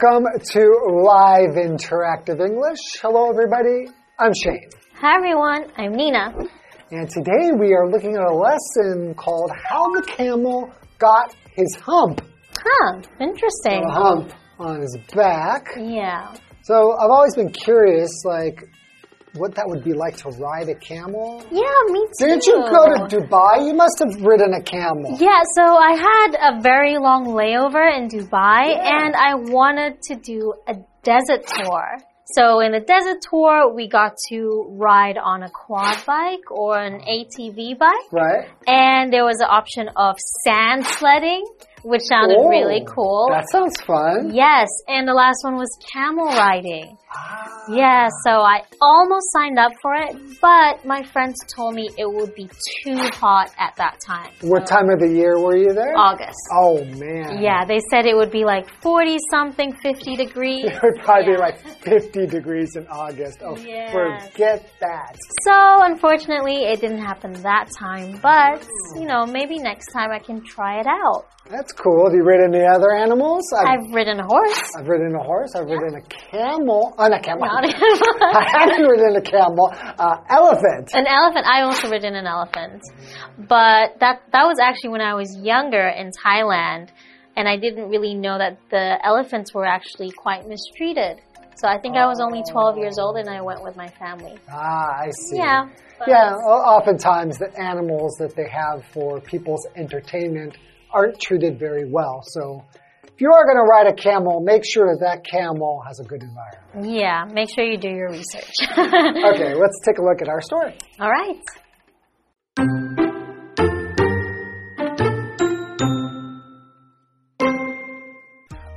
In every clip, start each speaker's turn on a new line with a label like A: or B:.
A: Welcome to Live Interactive English. Hello, everybody. I'm Shane.
B: Hi everyone, I'm Nina.
A: And today we are looking at a lesson called How the Camel Got His Hump.
B: Huh, interesting.
A: A hump on his back.
B: Yeah.
A: So I've always been curious, like, what that would be like to ride a camel.
B: Yeah, me too.
A: Didn't you go to Dubai? You must have ridden a camel.
B: Yeah, so I had a very long layover in Dubai and I wanted to do a desert tour. So in the desert tour, we got to ride on a quad bike or an ATV bike.
A: Right?
B: And there was an option of sand sledding, which sounded
A: Oh,
B: really cool.
A: That sounds fun.
B: Yes, and the last one was camel riding.
A: Ah.
B: Yeah, so I almost signed up for it, but my friends told me it would be too hot at that time.
A: What time of the year were you there?
B: August.
A: Oh, man.
B: Yeah, they said it would be like 40 something, 50 degrees.
A: It would probably be like 50 degrees in August. Oh,
B: Yes.
A: forget that.
B: So, unfortunately, it didn't happen that time, but, you know, maybe next time I can try it out.
A: That's cool. Have you ridden any other animals? I've,
B: I've ridden a horse.
A: I've ridden a horse. I've ridden a camel. Oh, not camel.
B: Not
A: I haven't ridden a camel. Uh, elephant.
B: An elephant. I also ridden an elephant, but that that was actually when I was younger in Thailand, and I didn't really know that the elephants were actually quite mistreated. So I think I was only 12 years old, and I went with my family.
A: Ah, I see.
B: Yeah.
A: Yeah, oftentimes the animals that they have for people's entertainment aren't treated very well. So if you are going to ride a camel, make sure that that camel has a good environment.
B: Yeah. Make sure you do your research.
A: Okay, let's take a look at our story.
B: All right.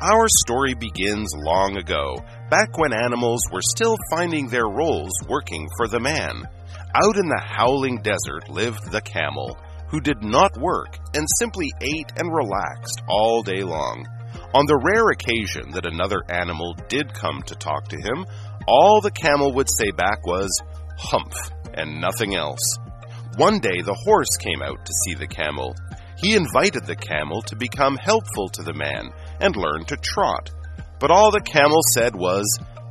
C: Our story begins long ago, back when animals were still finding their roles working for the man. Out in the howling desert lived the camel, who did not work and simply ate and relaxed all day long. On the rare occasion that another animal did come to talk to him, all the camel would say back was, humph, and nothing else. One day the horse came out to see the camel. He invited the camel to become helpful to the man and learn to trot. But all the camel said was,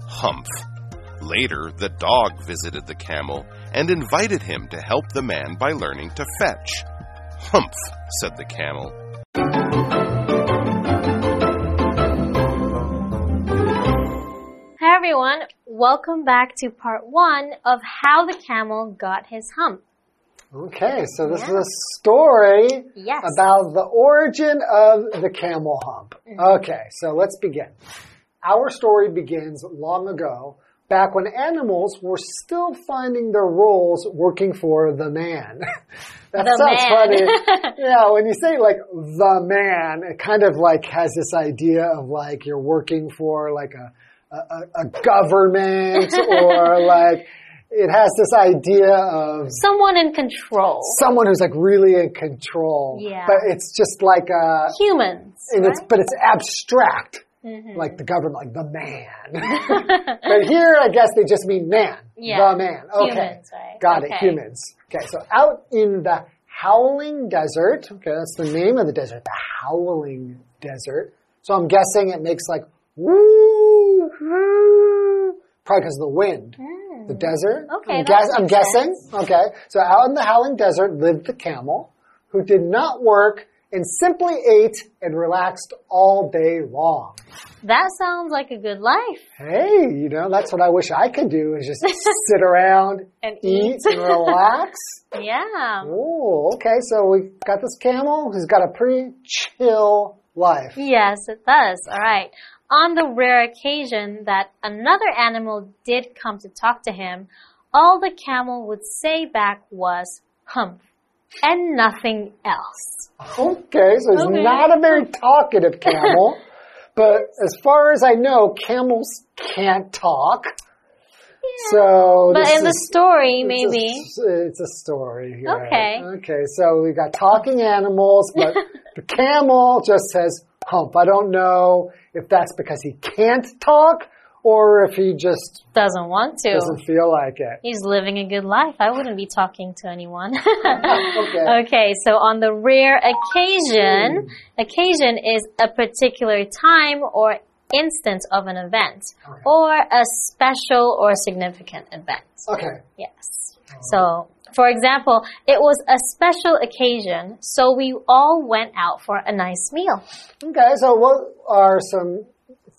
C: humph. Later, the dog visited the camel and invited him to help the man by learning to fetch. Humph, said the camel.
B: Hi everyone. Welcome back to part one of how the camel got his hump.
A: Okay, so this is a story
B: Yes.
A: about the origin of the camel hump.
B: Mm-hmm.
A: Okay, so let's begin. Our story begins long ago, back when animals were still finding their roles working for the man. that
B: The
A: sounds
B: man.
A: funny. yeah, when you say like the man, it kind of like has this idea of like you're working for like a a, a- government or like it has this idea of
B: Someone in control.
A: someone who's like really in control.
B: Yeah.
A: But it's just like a,
B: Humans.
A: and it's, but it's abstract.
B: Mhm.
A: Like the government, like the man. but here, I guess they just mean man.
B: Yeah.
A: The man. Okay.
B: Humans, right?
A: Got it. Humans. Okay. So out in the howling desert. Okay. That's the name of the desert. The howling desert. So I'm guessing it makes like woo, woo probably because of the wind. The desert.
B: Okay,
A: I'm, guess, I'm guessing. Okay. So out in the howling desert lived the camel who did not work and simply ate and relaxed all day long.
B: That sounds like a good life.
A: Hey, you know, that's what I wish I could do is just sit around,
B: And
A: eat,
B: eat.
A: and relax.
B: Yeah.
A: Oh, okay. So we got this camel who's got a pretty chill life.
B: Yes, it does. All right. On the rare occasion that another animal did come to talk to him, all the camel would say back was humph and nothing else.
A: Okay, so he's
B: Okay.
A: not a very talkative camel, but as far as I know, camels can't talk. So,
B: But in the story,
A: it's a-
B: maybe.
A: it's a story. right?
B: Okay.
A: Okay, so we've got talking animals, but the camel just says hump. I don't know if that's because he can't talk or if he just
B: Doesn't want to.
A: doesn't feel like it.
B: He's living a good life. I wouldn't be talking to anyone.
A: Okay.
B: okay, so on the rare occasion, occasion is a particular time or instance of an event
A: Okay.
B: or a special or significant event.
A: Okay.
B: Yes. So, for example, it was a special occasion, so we all went out for a nice meal.
A: Okay, so what are some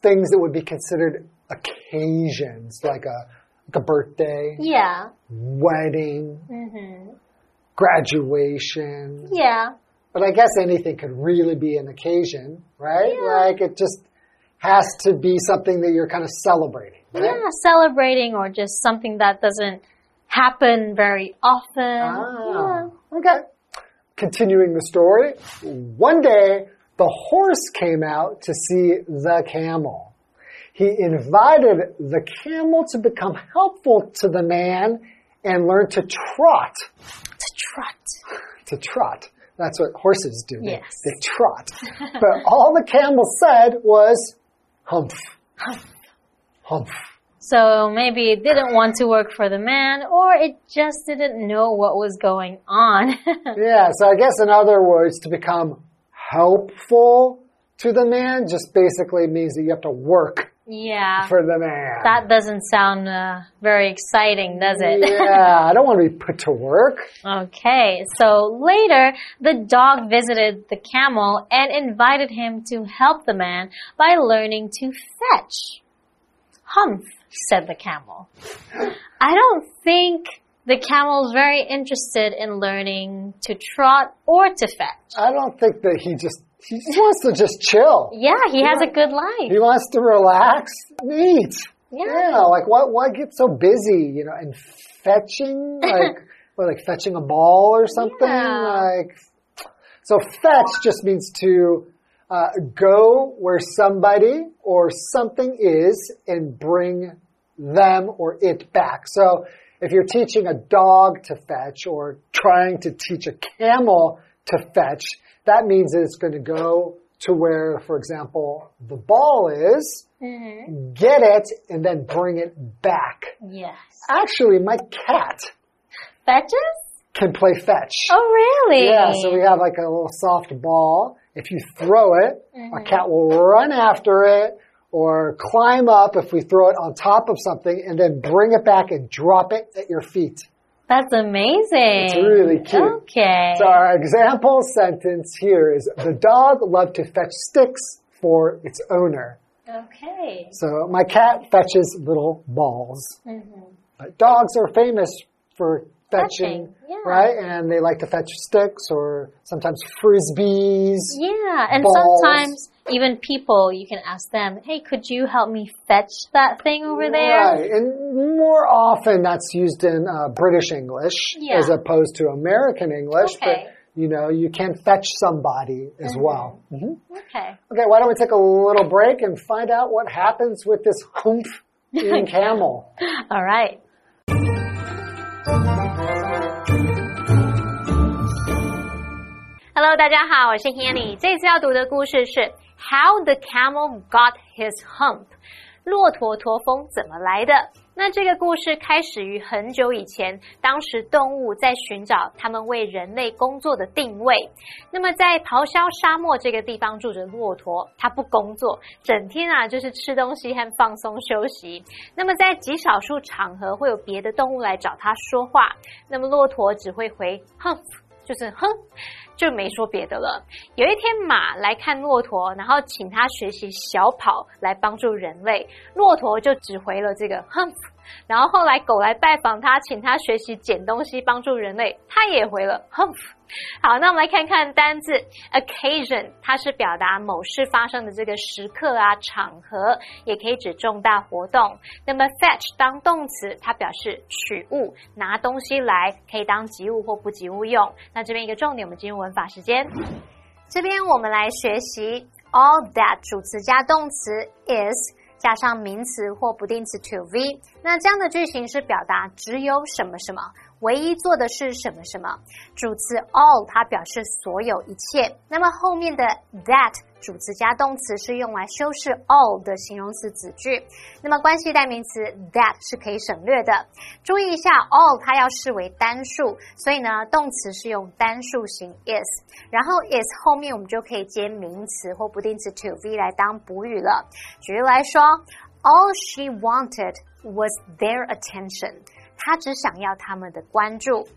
A: things that would be considered occasions, like a like a birthday,
B: Yeah.
A: wedding,
B: Mhm.
A: graduation?
B: Yeah.
A: But I guess anything could really be an occasion, right?
B: Yeah.
A: Like it just has to be something that you're kind of celebrating. Right?
B: Yeah, celebrating or just something that doesn't happen very often.
A: Ah, okay. Continuing the story, one day the horse came out to see the camel. He invited the camel to become helpful to the man and learn to trot.
B: To trot.
A: To trot. That's what horses do. They,
B: Yes.
A: they trot. but all the camel said was humph. humph. Humph.
B: So maybe it didn't want to work for the man or it just didn't know what was going on.
A: Yeah, so I guess in other words, to become helpful to the man just basically means that you have to work
B: yeah.
A: for the man.
B: That doesn't sound uh, very exciting, does it?
A: yeah, I don't want to be put to work.
B: Okay, so later the dog visited the camel and invited him to help the man by learning to fetch. Humph, said the camel. I don't think the camel's very interested in learning to trot or to fetch.
A: I don't think that he just he just wants to just chill.
B: Yeah, he has a good life.
A: He wants to relax, eat.
B: Yeah.
A: Yeah, like why why get so busy, you know, and fetching like what, like fetching a ball or something?
B: Yeah.
A: Like so fetch just means to uh, go where somebody or something is and bring them or it back. So if you're teaching a dog to fetch or trying to teach a camel to fetch, that means it's going to go to where, for example, the ball is,
B: Mhm.
A: get it, and then bring it back.
B: Yes.
A: Actually, my cat
B: Fetches?
A: can play fetch.
B: Oh, really?
A: Yeah, so we have like a little soft ball. If you throw it, a cat will run after it or climb up if we throw it on top of something and then bring it back and drop it at your feet.
B: That's amazing.
A: It's really cute.
B: Okay.
A: So our example sentence here is the dog loved to fetch sticks for its owner.
B: Okay.
A: So my cat fetches little balls.
B: Mhm.
A: But dogs are famous for fetching,
B: Fetching, yeah.
A: right? And they like to fetch sticks or sometimes frisbees.
B: Yeah, and
A: balls.
B: sometimes even people, you can ask them, hey, could you help me fetch that thing over there?
A: Right, and more often that's used in uh, British English
B: Yeah.
A: as opposed to American English.
B: Okay.
A: But you know, you can fetch somebody as well. Mhm.
B: Okay.
A: Okay, why don't we take a little break and find out what happens with this humph in camel?
B: All right. Hello，大家好，我是 Hanny。这次要读的故事是 How the Camel Got His Hump。骆驼驼峰怎么来的？那这个故事开始于很久以前，当时动物在寻找它们为人类工作的定位。那么在咆哮沙漠这个地方住着骆驼，它不工作，整天啊就是吃东西和放松休息。那么在极少数场合会有别的动物来找它说话，那么骆驼只会回哼，就是哼。就没说别的了。有一天，马来看骆驼，然后请他学习小跑来帮助人类。骆驼就只回了这个哼。然后后来狗来拜访他，请他学习捡东西帮助人类，他也回了哼。好，那我们来看看单字 occasion，它是表达某事发生的这个时刻啊、场合，也可以指重大活动。那么 fetch 当动词，它表示取物、拿东西来，可以当及物或不及物用。那这边一个重点，我们进入文法时间。这边我们来学习 all that 主词加动词 is。加上名词或不定词 to v，那这样的句型是表达只有什么什么，
D: 唯一做的是什么什么。主词 all 它表示所有一切，那么后面的 that 主词加动词是用来修饰 all 的形容词子句。那么关系代名词 that 是可以省略的。注意一下，all 它要视为单数，所以呢动词是用单数型 is，然后 is 后面我们就可以接名词或不定词 to be 来当补语了。举例来说，All she wanted was their attention。她只想要他们的关注。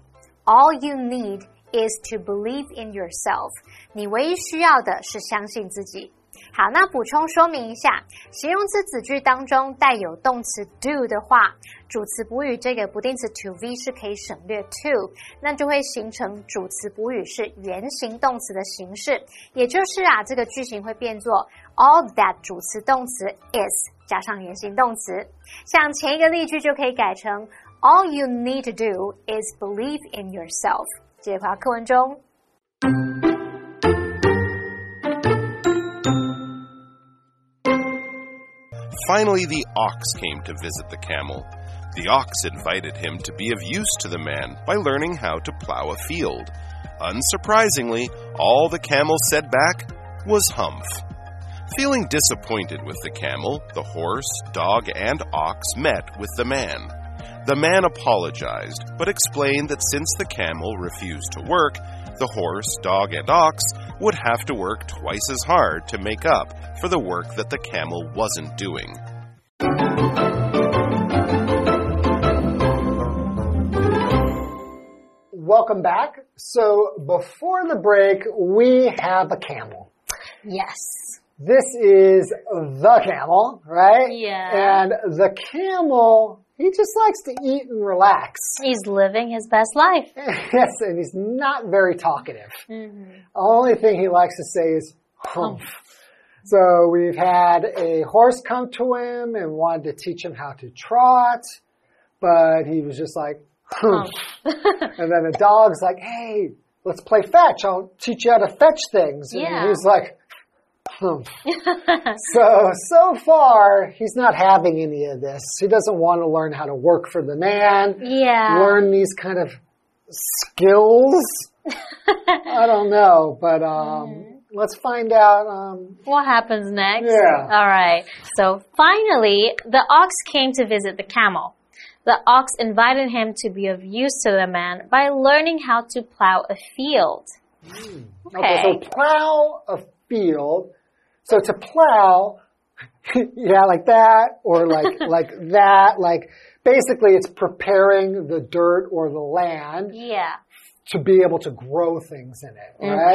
D: All you need is to believe in yourself。你唯一需要的是相信自己。好，那补充说明一下，形容词子句当中带有动词 do 的话，主词补语这个不定词 to v 是可以省略 to，那就会形成主词补语是原形动词的形式，也就是啊，这个句型会变作 all that 主词动词 is 加上原形动词，像前一个例句就可以改成 all you need to do is believe in yourself。接着回到课文中。
C: Finally, the ox came to visit the camel. The ox invited him to be of use to the man by learning how to plow a field. Unsurprisingly, all the camel said back was humph. Feeling disappointed with the camel, the horse, dog, and ox met with the man. The man apologized, but explained that since the camel refused to work, the horse, dog, and ox would have to work twice as hard to make up for the work that the camel wasn't doing.
A: Welcome back. So before the break, we have a camel.
B: Yes.
A: This is the camel, right?
B: Yeah.
A: And the camel, he just likes to eat and relax.
B: He's living his best life.
A: yes, and he's not very talkative.
B: Mm-hmm.
A: The only thing he likes to say is humph. So we've had a horse come to him and wanted to teach him how to trot, but he was just like, humph. and then the dog's like, hey, let's play fetch. I'll teach you how to fetch things. And
B: Yeah.
A: he's like. so, so far, he's not having any of this. He doesn't want to learn how to work for the man,
B: Yeah.
A: learn these kind of skills. I don't know, but um, let's find out. Um,
B: What happens next?
A: Yeah.
B: All right. So finally, the ox came to visit the camel. The ox invited him to be of use to the man by learning how to plow a field.
A: okay, so plow a field. So to plow, yeah, like that, or like like that, like basically it's preparing the dirt or the land
B: Yeah.
A: to be able to grow things in it, right?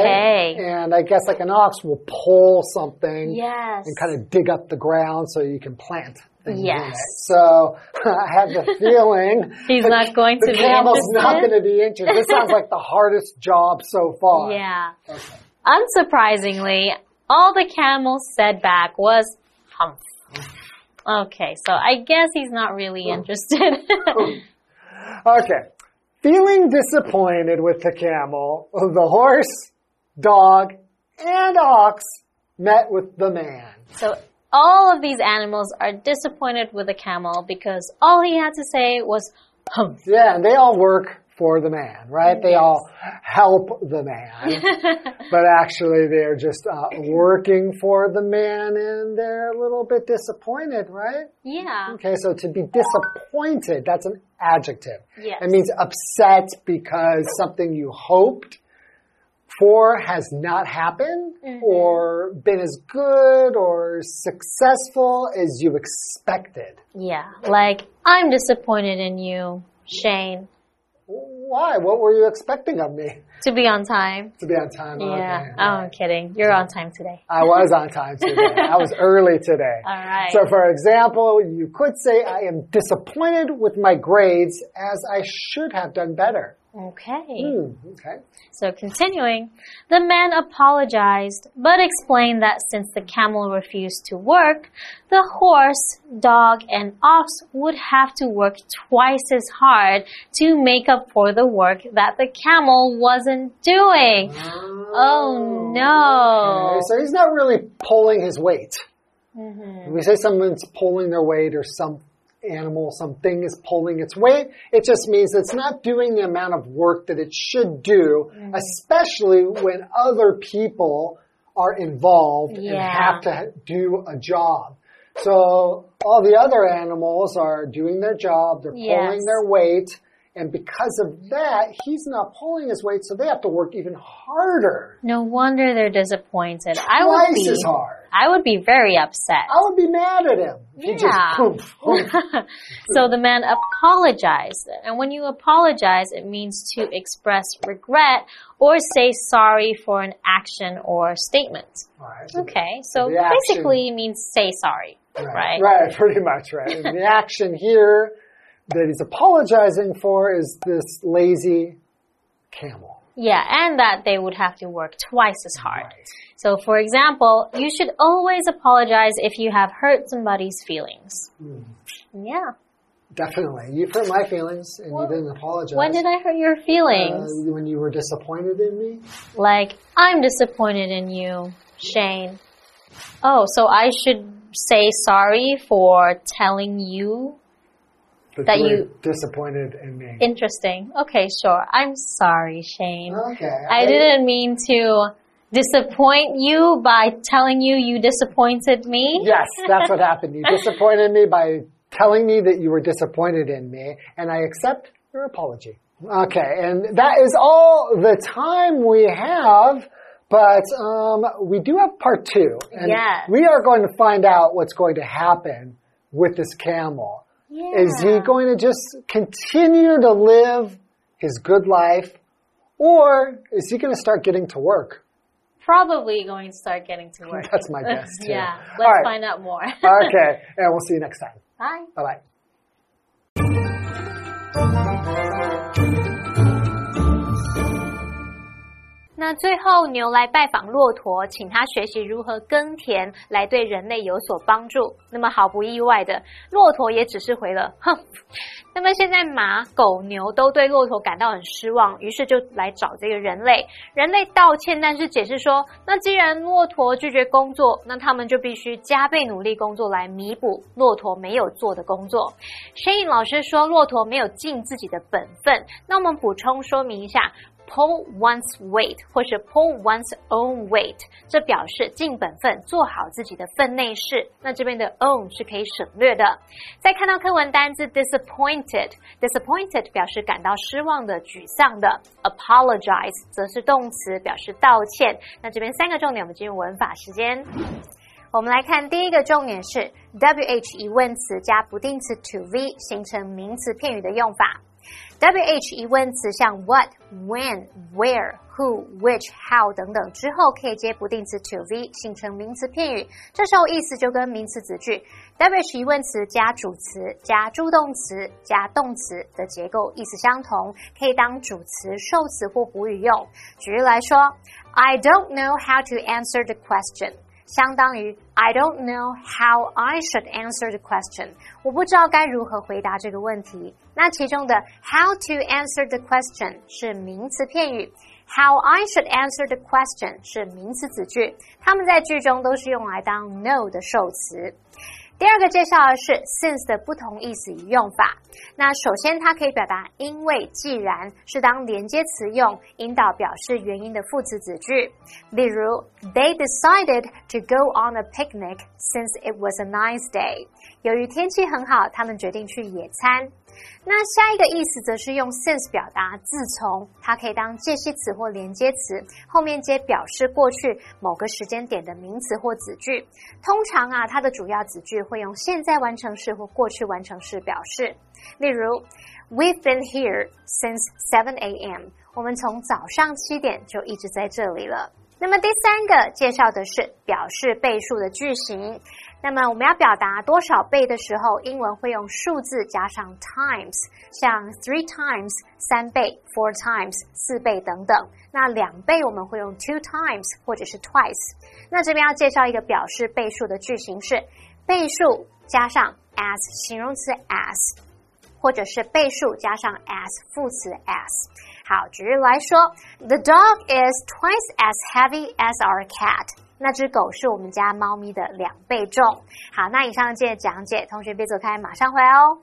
B: Okay.
A: And I guess like an ox will pull something
B: Yes.
A: and kind of dig up the ground so you can plant
B: Yes.
A: So I have the feeling
B: He's
A: the-
B: not going to
A: the
B: be
A: camel's not going to be interested. This sounds like the hardest job so far.
B: Yeah. Unsurprisingly, all the camel said back was humph. Okay, so I guess he's not really oh. interested.
A: Okay. Feeling disappointed with the camel, the horse, dog, and ox met with the man.
B: so all of these animals are disappointed with the camel because all he had to say was humph.
A: Yeah, and they all work for the man, right? They all help the man. but actually, they're just uh, working for the man and they're a little bit disappointed, right?
B: Yeah.
A: Okay, so to be disappointed, that's an adjective.
B: Yes.
A: It means upset because something you hoped for has not happened
B: Mm-hmm.
A: or been as good or successful as you expected.
B: Yeah. Like, I'm disappointed in you, Shane,
A: Why? What were you expecting of me?
B: to be on time.
A: To be on time.
B: Yeah.
A: Okay.
B: Oh, I'm kidding. You're on time today.
A: I was on time today. I was early today.
B: All right.
A: So, for example, you could say, I am disappointed with my grades as I should have done better.
B: Okay.
A: Hmm, okay.
B: So continuing, the man apologized, but explained that since the camel refused to work, the horse, dog, and ox would have to work twice as hard to make up for the work that the camel wasn't doing. Oh no.
A: Okay, so he's not really pulling his weight.
B: Mm-hmm.
A: When we say someone's pulling their weight or some animal, something is pulling its weight. It just means it's not doing the amount of work that it should do,
B: Mm-hmm.
A: especially when other people are involved and have to do a job. So all the other animals are doing their job, they're
B: Yes.
A: pulling their weight, and because of that, he's not pulling his weight, so they have to work even harder.
B: No wonder they're disappointed. I would
A: Twice
B: be.
A: as hard.
B: I would be very upset.
A: I would be mad at him. He just
B: Yeah.
A: poof, poof.
B: so the man apologized. And when you apologize, it means to express regret or say sorry for an action or statement.
A: Alright, so
B: Okay, so
A: The action-
B: basically means say sorry, right?
A: Right, pretty much, right. The action here that he's apologizing for is this lazy camel.
B: Yeah, and that they would have to work twice as hard.
A: Right.
B: So, for example, you should always apologize if you have hurt somebody's feelings.
A: Hmm.
B: Yeah.
A: Definitely. You've hurt my feelings and
B: Well,
A: you didn't apologize.
B: When did I hurt your feelings?
A: Uh, when you were disappointed in me?
B: like, I'm disappointed in you, Shane. Oh, so I should say sorry for telling you? That
A: you
B: you-
A: disappointed in me.
B: Interesting. Okay, sure. I'm sorry, Shane.
A: okay.
B: I didn't mean to disappoint you by telling you you disappointed me.
A: Yes, that's what happened. You disappointed me by telling me that you were disappointed in me, and I accept your apology. Okay, and that is all the time we have. But um, we do have part two, and
B: Yes.
A: we are going to find out what's going to happen with this camel. Is he going to just continue to live his good life, or is he going to start getting to work?
B: Probably going to start getting to work.
A: That's my guess, too.
B: yeah. Let's
A: right.
B: find out more.
A: okay, and we'll see you next time.
B: Bye.
A: Bye bye.
D: 那最后，牛来拜访骆驼，请他学习如何耕田，来对人类有所帮助。那么毫不意外的，骆驼也只是回了“哼”。那么现在马、狗、牛都对骆驼感到很失望，于是就来找这个人类。人类道歉，但是解释说，那既然骆驼拒绝工作，那他们就必须加倍努力工作来弥补骆驼没有做的工作。Shane 老师说，骆驼没有尽自己的本分。那我们补充说明一下。Pull one's weight，或是 pull one's own weight，这表示尽本分，做好自己的分内事。那这边的 own 是可以省略的。再看到课文单字 disappointed，disappointed 表示感到失望的、沮丧的。Apologize 则是动词，表示道歉。那这边三个重点，我们进入文法时间。我们来看第一个重点是 WH 疑问词加不定词 to v 形成名词片语的用法。WH 疑问词像 what、when、where、who、which、how 等等之后可以接不定词 to v 形成名词片语，这时候意思就跟名词子句 WH 疑问词加主词加助动词加动词的结构意思相同，可以当主词、受词或补语用。举例来说，I don't know how to answer the question。相当于 I don't know how I should answer the question。我不知道该如何回答这个问题。那其中的 how to answer the question 是名词片语，how I should answer the question 是名词子句，它们在句中都是用来当 know 的受词。 第二个介绍的是 since 的不同意思与用法。那首先，它可以表达因为、既然，是当连接词用，引导表示原因的副词子句。例如，They decided to go on a picnic since it was a nice day。由于天气很好，他们决定去野餐。那下一个意思则是用 since 表达自从，它可以当介系词或连接词，后面接表示过去某个时间点的名词或子句。通常啊，它的主要子句会用现在完成式或过去完成式表示。例如，We've been here since 7 a.m. 我们从早上七点就一直在这里了。那么第三个介绍的是表示倍数的句型。那么我们要表达多少倍的时候，英文会用数字加上 times，像 three times 三倍，four times 四倍等等。那两倍我们会用 two times 或者是 twice。那这边要介绍一个表示倍数的句型是倍数加上 as 形容词 as，或者是倍数加上 as 副词 as。好，举例来说，The dog is twice as heavy as our cat。那只狗是我们家猫咪的两倍重。好，那以上这讲解，同学别走开，马上回来哦。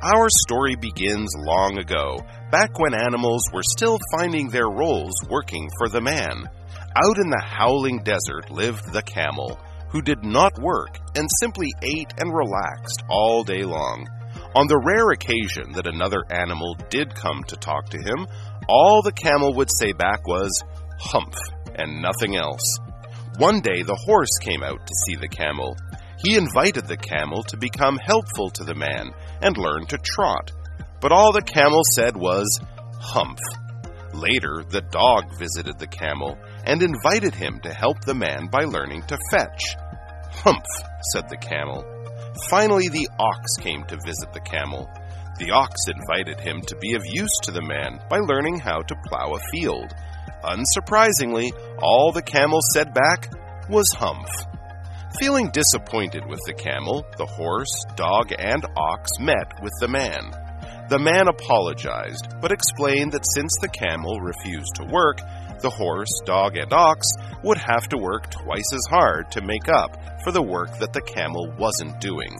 C: Our story begins long ago, back when animals were still finding their roles working for the man. Out in the howling desert lived the camel, who did not work and simply ate and relaxed all day long. On the rare occasion that another animal did come to talk to him, all the camel would say back was, humph, and nothing else. One day the horse came out to see the camel. He invited the camel to become helpful to the man and learn to trot. But all the camel said was, humph. Later, the dog visited the camel and invited him to help the man by learning to fetch. Humph, said the camel. Finally, the ox came to visit the camel. The ox invited him to be of use to the man by learning how to plow a field. Unsurprisingly, all the camel said back was humph. Feeling disappointed with the camel, the horse, dog, and ox met with the man. The man apologized, but explained that since the camel refused to work, the horse, dog, and ox would have to work twice as hard to make up for the work that the camel wasn't doing.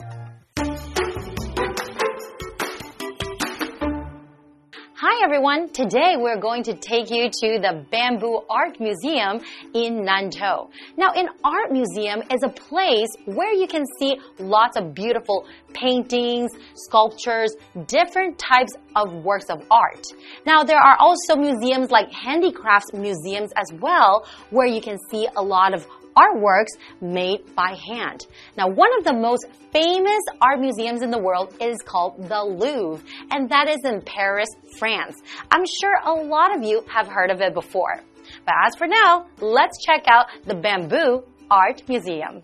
E: Hi everyone, today we're going to take you to the Bamboo Art Museum in Nantou. Now an Art Museum is a place where you can see lots of beautiful paintings, sculptures, different types of works of art. Now there are also museums like handicrafts museums as well where you can see a lot of artworks made by hand. Now, one of the most famous art museums in the world is called the Louvre, and that is in Paris, France. I'm sure a lot of you have heard of it before. But as for now, let's check out the Bamboo Art Museum.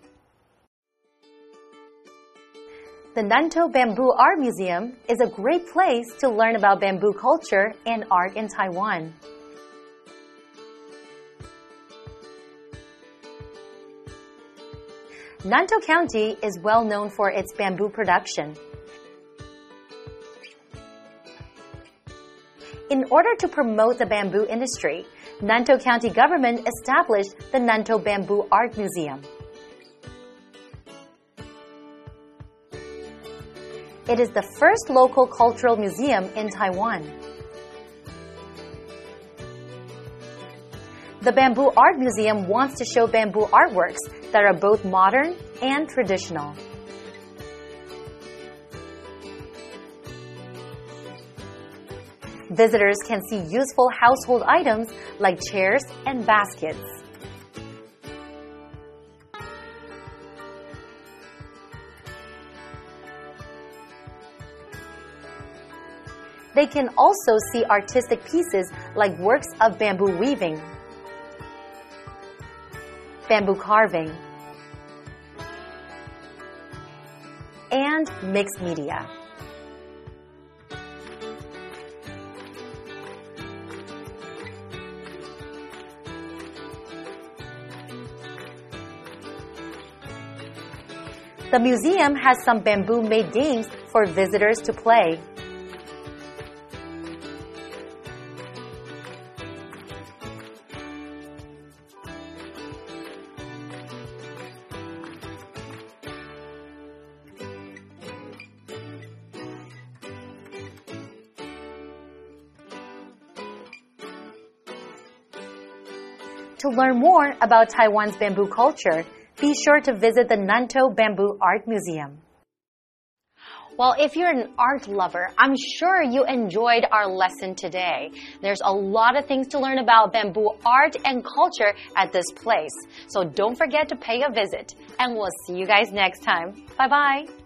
E: The Nantou Bamboo Art Museum is a great place to learn about bamboo culture and art in Taiwan. Nantou County is well known for its bamboo production. In order to promote the bamboo industry, Nantou County government established the Nantou Bamboo Art Museum. It is the first local cultural museum in Taiwan. The Bamboo Art Museum wants to show bamboo artworks that are both modern and traditional. Visitors can see useful household items like chairs and baskets. They can also see artistic pieces like works of bamboo weaving, bamboo carving, and mixed media. The museum has some bamboo made games for visitors to play. To learn more about Taiwan's bamboo culture, be sure to visit the Nantou Bamboo Art Museum. Well, if you're an art lover, I'm sure you enjoyed our lesson today. There's a lot of things to learn about bamboo art and culture at this place. So don't forget to pay a visit. And we'll see you guys next time. Bye bye.